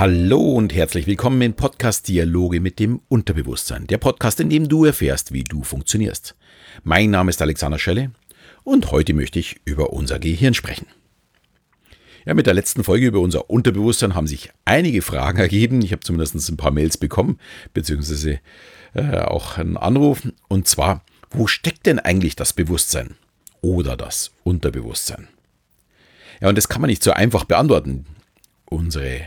Hallo und herzlich willkommen im Podcast Dialoge mit dem Unterbewusstsein. Der Podcast, in dem du erfährst, wie du funktionierst. Mein Name ist Alexander Schelle und heute möchte ich über unser Gehirn sprechen. Ja, mit der letzten Folge über unser Unterbewusstsein haben sich einige Fragen ergeben. Ich habe zumindest ein paar Mails bekommen, beziehungsweise äh, auch einen Anruf. Und zwar, wo steckt denn eigentlich das Bewusstsein oder das Unterbewusstsein? Ja, und das kann man nicht so einfach beantworten. Unsere,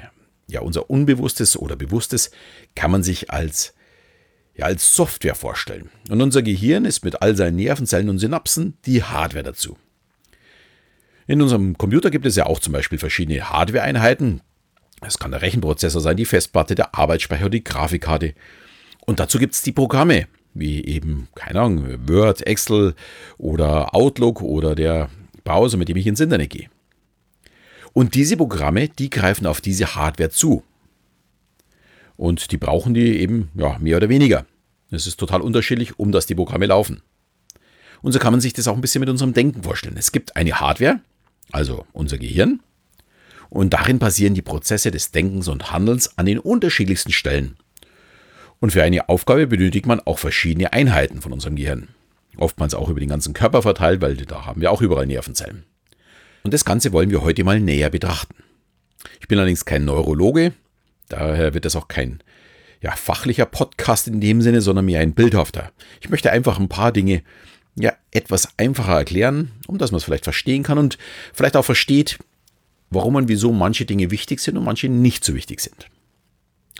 ja, unser Unbewusstes oder Bewusstes kann man sich als, ja, als Software vorstellen. Und unser Gehirn ist mit all seinen Nervenzellen und Synapsen die Hardware dazu. In unserem Computer gibt es ja auch zum Beispiel verschiedene Hardware-Einheiten. Es kann der Rechenprozessor sein, die Festplatte, der Arbeitsspeicher, die Grafikkarte. Und dazu gibt es die Programme, wie eben, keine Ahnung, Word, Excel oder Outlook oder der Browser, mit dem ich ins Internet gehe. Und diese Programme, die greifen auf diese Hardware zu. Und die brauchen die eben ja, mehr oder weniger. Es ist total unterschiedlich, um dass die Programme laufen. Und so kann man sich das auch ein bisschen mit unserem Denken vorstellen. Es gibt eine Hardware, also unser Gehirn, und darin passieren die Prozesse des Denkens und Handelns an den unterschiedlichsten Stellen. Und für eine Aufgabe benötigt man auch verschiedene Einheiten von unserem Gehirn. Oftmals auch über den ganzen Körper verteilt, weil da haben wir auch überall Nervenzellen. Und das Ganze wollen wir heute mal näher betrachten. Ich bin allerdings kein Neurologe, daher wird das auch kein ja, fachlicher Podcast in dem Sinne, sondern mehr ein bildhafter. Ich möchte einfach ein paar Dinge ja, etwas einfacher erklären, um dass man es vielleicht verstehen kann und vielleicht auch versteht, warum und wieso manche Dinge wichtig sind und manche nicht so wichtig sind.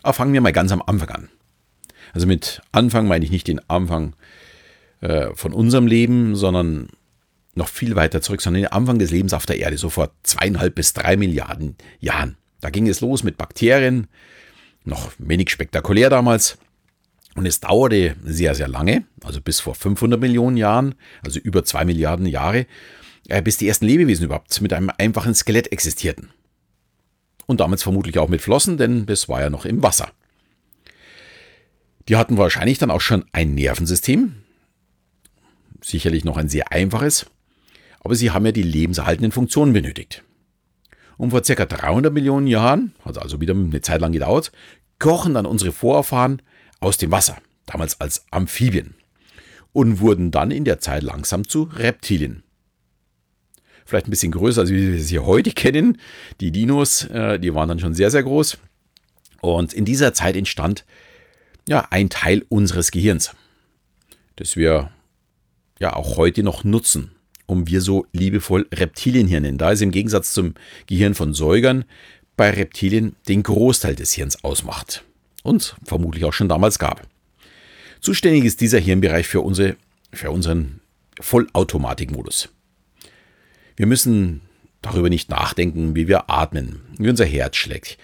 Aber fangen wir mal ganz am Anfang an. Also mit Anfang meine ich nicht den Anfang äh, von unserem Leben, sondern noch viel weiter zurück, sondern den Anfang des Lebens auf der Erde, so vor zweieinhalb bis drei Milliarden Jahren. Da ging es los mit Bakterien, noch wenig spektakulär damals. Und es dauerte sehr, sehr lange, also bis vor 500 Millionen Jahren, also über zwei Milliarden Jahre, äh, bis die ersten Lebewesen überhaupt mit einem einfachen Skelett existierten. Und damals vermutlich auch mit Flossen, denn das war ja noch im Wasser. Die hatten wahrscheinlich dann auch schon ein Nervensystem, sicherlich noch ein sehr einfaches, aber sie haben ja die lebenserhaltenden Funktionen benötigt. Und vor ca. 300 Millionen Jahren, hat also wieder eine Zeit lang gedauert, kochen dann unsere Vorfahren aus dem Wasser, damals als Amphibien, und wurden dann in der Zeit langsam zu Reptilien. Vielleicht ein bisschen größer, als wir sie heute kennen. Die Dinos, äh, die waren dann schon sehr, sehr groß. Und in dieser Zeit entstand ja ein Teil unseres Gehirns, das wir ja auch heute noch nutzen, um wir so liebevoll Reptilien hier nennen. Da es im Gegensatz zum Gehirn von Säugern bei Reptilien den Großteil des Hirns ausmacht und vermutlich auch schon damals gab. Zuständig ist dieser Hirnbereich für, unsere, für unseren Vollautomatikmodus. Wir müssen darüber nicht nachdenken, wie wir atmen, wie unser Herz schlägt,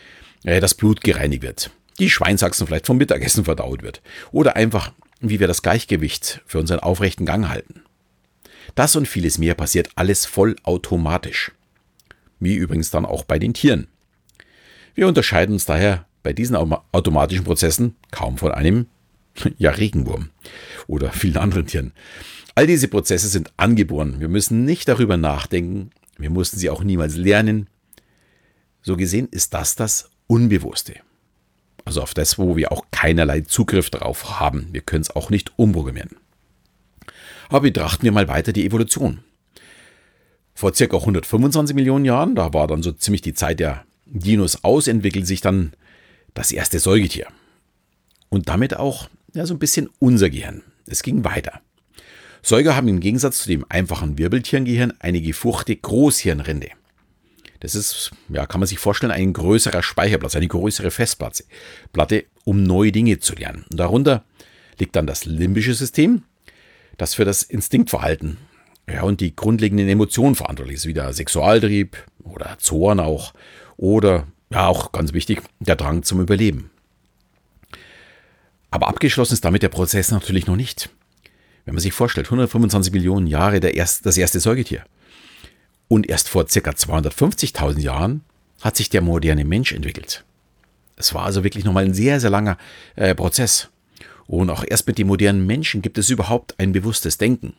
äh, das Blut gereinigt wird, die Schweinsachsen vielleicht vom Mittagessen verdaut wird oder einfach, wie wir das Gleichgewicht für unseren aufrechten Gang halten. Das und vieles mehr passiert alles vollautomatisch. Wie übrigens dann auch bei den Tieren. Wir unterscheiden uns daher bei diesen automatischen Prozessen kaum von einem ja, Regenwurm oder vielen anderen Tieren. All diese Prozesse sind angeboren. Wir müssen nicht darüber nachdenken. Wir mussten sie auch niemals lernen. So gesehen ist das das Unbewusste. Also auf das, wo wir auch keinerlei Zugriff darauf haben. Wir können es auch nicht umprogrammieren. Aber betrachten wir mal weiter die Evolution. Vor circa 125 Millionen Jahren, da war dann so ziemlich die Zeit der Dinos aus, entwickelt sich dann das erste Säugetier. Und damit auch ja, so ein bisschen unser Gehirn. Es ging weiter. Säuger haben im Gegensatz zu dem einfachen Wirbeltierengehirn eine gefurchte Großhirnrinde. Das ist, ja, kann man sich vorstellen, ein größerer Speicherplatz, eine größere Festplatte, Platte, um neue Dinge zu lernen. Und darunter liegt dann das limbische System, das für das Instinktverhalten ja, und die grundlegenden Emotionen verantwortlich ist, wie der Sexualtrieb oder Zorn auch oder ja, auch ganz wichtig, der Drang zum Überleben. Aber abgeschlossen ist damit der Prozess natürlich noch nicht. Wenn man sich vorstellt, 125 Millionen Jahre erst, das erste Säugetier. Und erst vor ca. 250.000 Jahren hat sich der moderne Mensch entwickelt. Es war also wirklich nochmal ein sehr, sehr langer äh, Prozess. Und auch erst mit dem modernen Menschen gibt es überhaupt ein bewusstes Denken.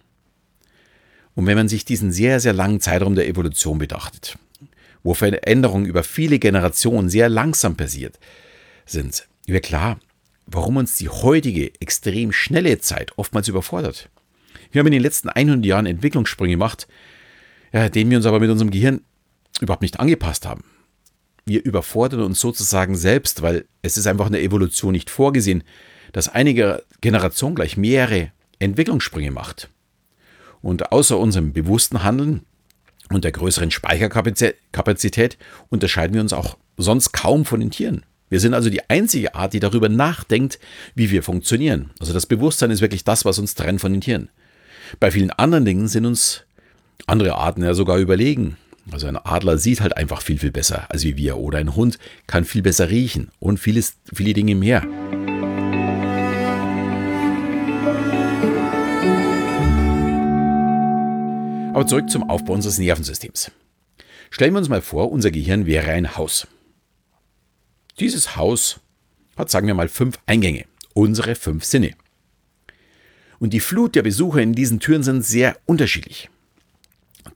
Und wenn man sich diesen sehr, sehr langen Zeitraum der Evolution betrachtet, wo Veränderungen über viele Generationen sehr langsam passiert sind, wird klar, warum uns die heutige extrem schnelle Zeit oftmals überfordert. Wir haben in den letzten 100 Jahren Entwicklungssprünge gemacht, ja, denen wir uns aber mit unserem Gehirn überhaupt nicht angepasst haben. Wir überfordern uns sozusagen selbst, weil es ist einfach in der Evolution nicht vorgesehen, dass einige Generation gleich mehrere Entwicklungssprünge macht. Und außer unserem bewussten Handeln und der größeren Speicherkapazität unterscheiden wir uns auch sonst kaum von den Tieren. Wir sind also die einzige Art, die darüber nachdenkt, wie wir funktionieren. Also das Bewusstsein ist wirklich das, was uns trennt von den Tieren. Bei vielen anderen Dingen sind uns andere Arten ja sogar überlegen. Also ein Adler sieht halt einfach viel, viel besser als wie wir. Oder ein Hund kann viel besser riechen und vieles, viele Dinge mehr. Aber zurück zum Aufbau unseres Nervensystems. Stellen wir uns mal vor, unser Gehirn wäre ein Haus. Dieses Haus hat, sagen wir mal, fünf Eingänge, unsere fünf Sinne. Und die Flut der Besucher in diesen Türen sind sehr unterschiedlich.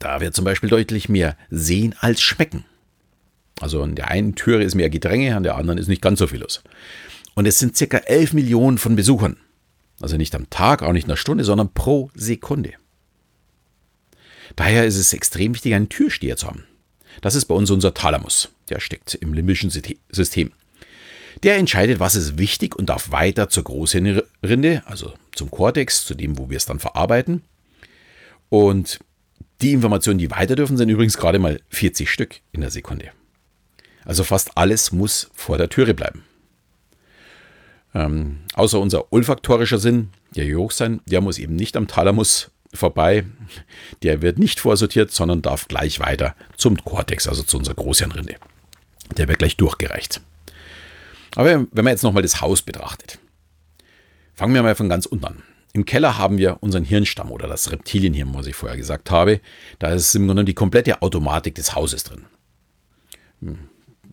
Da wird zum Beispiel deutlich mehr sehen als schmecken. Also an der einen Türe ist mehr Gedränge, an der anderen ist nicht ganz so viel los. Und es sind circa 11 Millionen von Besuchern. Also nicht am Tag, auch nicht in einer Stunde, sondern pro Sekunde. Daher ist es extrem wichtig, einen Türsteher zu haben. Das ist bei uns unser Thalamus. Der steckt im limbischen System. Der entscheidet, was ist wichtig und darf weiter zur Großhirnrinde, also zum Kortex, zu dem, wo wir es dann verarbeiten. Und die Informationen, die weiter dürfen, sind übrigens gerade mal 40 Stück in der Sekunde. Also fast alles muss vor der Türe bleiben. Ähm, außer unser olfaktorischer Sinn, der Geruchssinn, der muss eben nicht am Thalamus vorbei. Der wird nicht vorsortiert, sondern darf gleich weiter zum Cortex, also zu unserer Großhirnrinde. Der wird gleich durchgereicht. Aber wenn man jetzt nochmal das Haus betrachtet, fangen wir mal von ganz unten an. Im Keller haben wir unseren Hirnstamm oder das Reptilienhirn, was ich vorher gesagt habe. Da ist im Grunde die komplette Automatik des Hauses drin.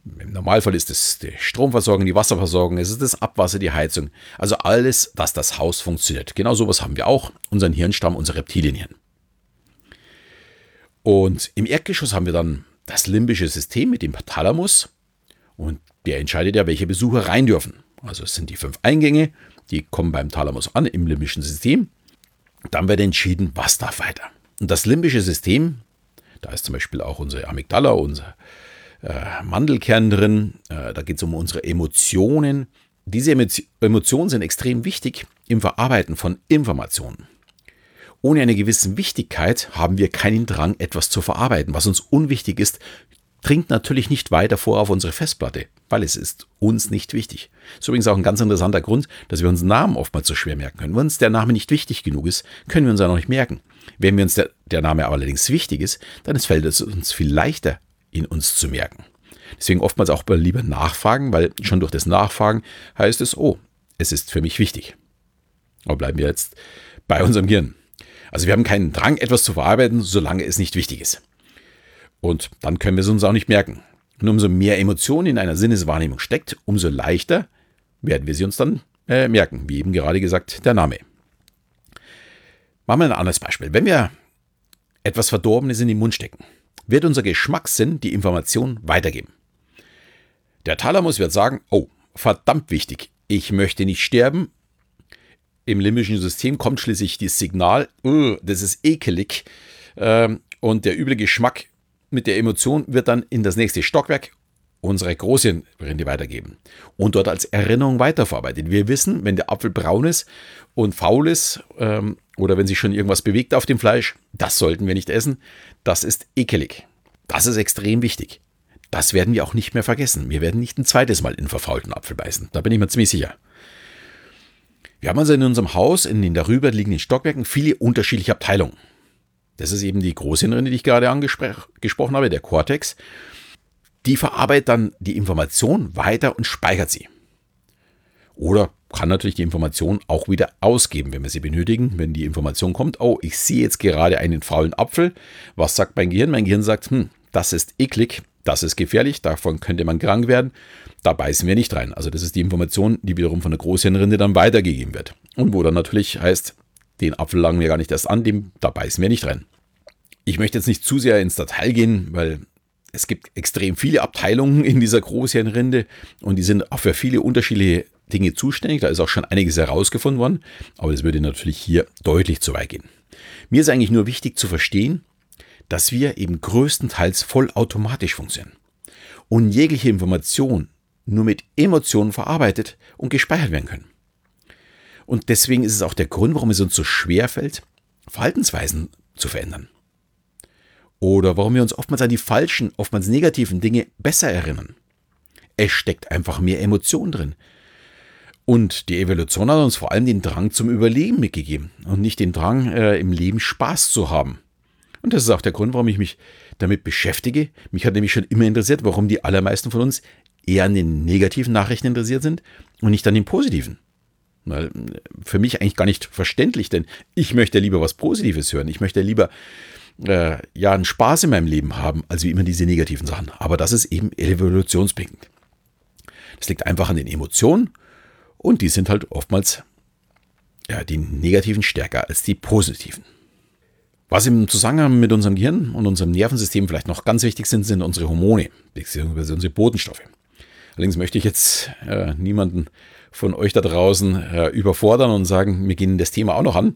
Im Normalfall ist es die Stromversorgung, die Wasserversorgung, es ist das Abwasser, die Heizung. Also alles, dass das Haus funktioniert. Genau sowas haben wir auch. Unseren Hirnstamm, unser Reptilienhirn. Und im Erdgeschoss haben wir dann das limbische System mit dem Thalamus. Und der entscheidet ja, welche Besucher rein dürfen. Also es sind die fünf Eingänge, die kommen beim Thalamus an im limbischen System. Dann wird entschieden, was darf weiter. Und das limbische System, da ist zum Beispiel auch unsere Amygdala, unser äh, Mandelkern drin. Äh, da geht es um unsere Emotionen. Diese Emotionen sind extrem wichtig im Verarbeiten von Informationen. Ohne eine gewisse Wichtigkeit haben wir keinen Drang, etwas zu verarbeiten. Was uns unwichtig ist, dringt natürlich nicht weiter vor auf unsere Festplatte, weil es ist uns nicht wichtig. Das ist übrigens auch ein ganz interessanter Grund, dass wir uns Namen oftmals so schwer merken können. Wenn uns der Name nicht wichtig genug ist, können wir uns ja noch nicht merken. Wenn wir uns der, der Name allerdings wichtig ist, dann fällt es uns viel leichter, in uns zu merken. Deswegen oftmals auch lieber nachfragen, weil schon durch das Nachfragen heißt es, oh, es ist für mich wichtig. Aber bleiben wir jetzt bei unserem Gehirn. Also wir haben keinen Drang, etwas zu verarbeiten, solange es nicht wichtig ist. Und dann können wir es uns auch nicht merken. Und umso mehr Emotion in einer Sinneswahrnehmung steckt, umso leichter werden wir sie uns dann äh, merken, wie eben gerade gesagt, der Name. Machen wir ein anderes Beispiel. Wenn wir etwas Verdorbenes in den Mund stecken, wird unser Geschmackssinn die Information weitergeben. Der Thalamus wird sagen, oh, verdammt wichtig, ich möchte nicht sterben. Im limbischen System kommt schließlich das Signal, das ist ekelig. Ähm, und der üble Geschmack mit der Emotion wird dann in das nächste Stockwerk unsere Großhirnrinde weitergeben und dort als Erinnerung weiterverarbeitet. Wir wissen, wenn der Apfel braun ist und faul ist ähm, oder wenn sich schon irgendwas bewegt auf dem Fleisch, das sollten wir nicht essen. Das ist ekelig. Das ist extrem wichtig. Das werden wir auch nicht mehr vergessen. Wir werden nicht ein zweites Mal in verfaulten Apfel beißen. Da bin ich mir ziemlich sicher. Wir haben also in unserem Haus, in den darüber liegenden Stockwerken, viele unterschiedliche Abteilungen. Das ist eben die Großhirnrinde, die ich gerade angesprochen habe, der Cortex. Die verarbeitet dann die Information weiter und speichert sie. Oder kann natürlich die Information auch wieder ausgeben, wenn wir sie benötigen. Wenn die Information kommt, oh, ich sehe jetzt gerade einen faulen Apfel. Was sagt mein Gehirn? Mein Gehirn sagt, hm, das ist eklig, das ist gefährlich, davon könnte man krank werden. Da beißen wir nicht rein. Also das ist die Information, die wiederum von der Großhirnrinde dann weitergegeben wird. Und wo dann natürlich heißt, den Apfel langen wir gar nicht erst an, dem, da beißen wir nicht rein. Ich möchte jetzt nicht zu sehr ins Detail gehen, weil es gibt extrem viele Abteilungen in dieser Großhirnrinde und die sind auch für viele unterschiedliche Dinge zuständig. Da ist auch schon einiges herausgefunden worden, aber das würde natürlich hier deutlich zu weit gehen. Mir ist eigentlich nur wichtig zu verstehen, dass wir eben größtenteils vollautomatisch funktionieren und jegliche Information nur mit Emotionen verarbeitet und gespeichert werden können. Und deswegen ist es auch der Grund, warum es uns so schwer fällt, Verhaltensweisen zu verändern. Oder warum wir uns oftmals an die falschen, oftmals negativen Dinge besser erinnern. Es steckt einfach mehr Emotion drin. Und die Evolution hat uns vor allem den Drang zum Überleben mitgegeben und nicht den Drang, äh, im Leben Spaß zu haben. Und das ist auch der Grund, warum ich mich damit beschäftige. Mich hat nämlich schon immer interessiert, warum die allermeisten von uns eher an den negativen Nachrichten interessiert sind und nicht an den positiven. Weil äh, für mich eigentlich gar nicht verständlich, denn ich möchte lieber was Positives hören. Ich möchte lieber äh, ja einen Spaß in meinem Leben haben, als wie immer diese negativen Sachen. Aber das ist eben evolutionsbedingt. Das liegt einfach an den Emotionen und die sind halt oftmals ja, die negativen stärker als die positiven. Was im Zusammenhang mit unserem Gehirn und unserem Nervensystem vielleicht noch ganz wichtig sind, sind unsere Hormone, beziehungsweise unsere Botenstoffe. Allerdings möchte ich jetzt äh, niemanden von euch da draußen äh, überfordern und sagen, wir gehen das Thema auch noch an.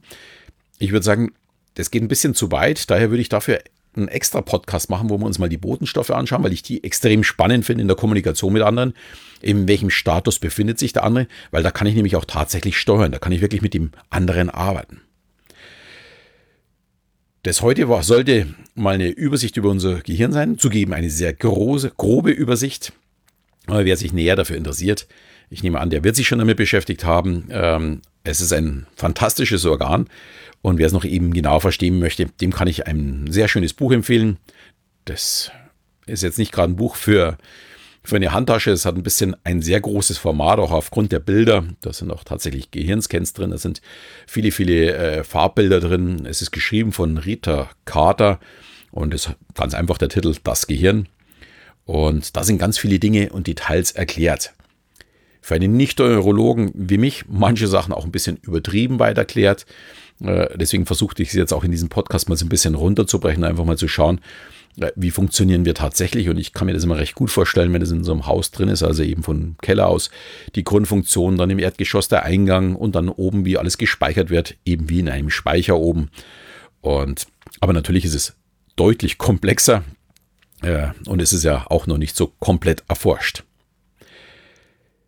Ich würde sagen, das geht ein bisschen zu weit. Daher würde ich dafür einen extra Podcast machen, wo wir uns mal die Botenstoffe anschauen, weil ich die extrem spannend finde in der Kommunikation mit anderen. In welchem Status befindet sich der andere? Weil da kann ich nämlich auch tatsächlich steuern. Da kann ich wirklich mit dem anderen arbeiten. Das heute war, sollte mal eine Übersicht über unser Gehirn sein. Zugeben eine sehr große, grobe Übersicht. Aber wer sich näher dafür interessiert, ich nehme an, der wird sich schon damit beschäftigt haben. Ähm, es ist ein fantastisches Organ und wer es noch eben genau verstehen möchte, dem kann ich ein sehr schönes Buch empfehlen. Das ist jetzt nicht gerade ein Buch für, für eine Handtasche. Es hat ein bisschen ein sehr großes Format, auch aufgrund der Bilder. Da sind auch tatsächlich Gehirnscans drin. Da sind viele, viele äh, Farbbilder drin. Es ist geschrieben von Rita Carter und ist ganz einfach der Titel Das Gehirn. Und da sind ganz viele Dinge und Details erklärt. Für einen Nicht-Neurologen wie mich manche Sachen auch ein bisschen übertrieben weit erklärt. Äh, deswegen versuchte ich es jetzt auch in diesem Podcast mal so ein bisschen runterzubrechen, einfach mal zu schauen, äh, wie funktionieren wir tatsächlich. Und ich kann mir das immer recht gut vorstellen, wenn es in so einem Haus drin ist, also eben von Keller aus die Grundfunktion, dann im Erdgeschoss der Eingang und dann oben, wie alles gespeichert wird, eben wie in einem Speicher oben. Und aber natürlich ist es deutlich komplexer äh, und es ist ja auch noch nicht so komplett erforscht.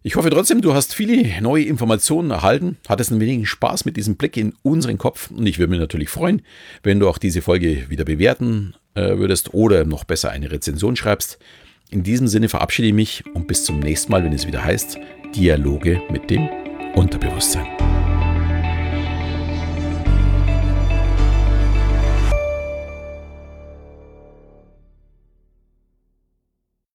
Ich hoffe trotzdem, du hast viele neue Informationen erhalten, hattest ein wenig Spaß mit diesem Blick in unseren Kopf und ich würde mich natürlich freuen, wenn du auch diese Folge wieder bewerten äh, würdest oder noch besser eine Rezension schreibst. In diesem Sinne verabschiede ich mich und bis zum nächsten Mal, wenn es wieder heißt Dialoge mit dem Unterbewusstsein.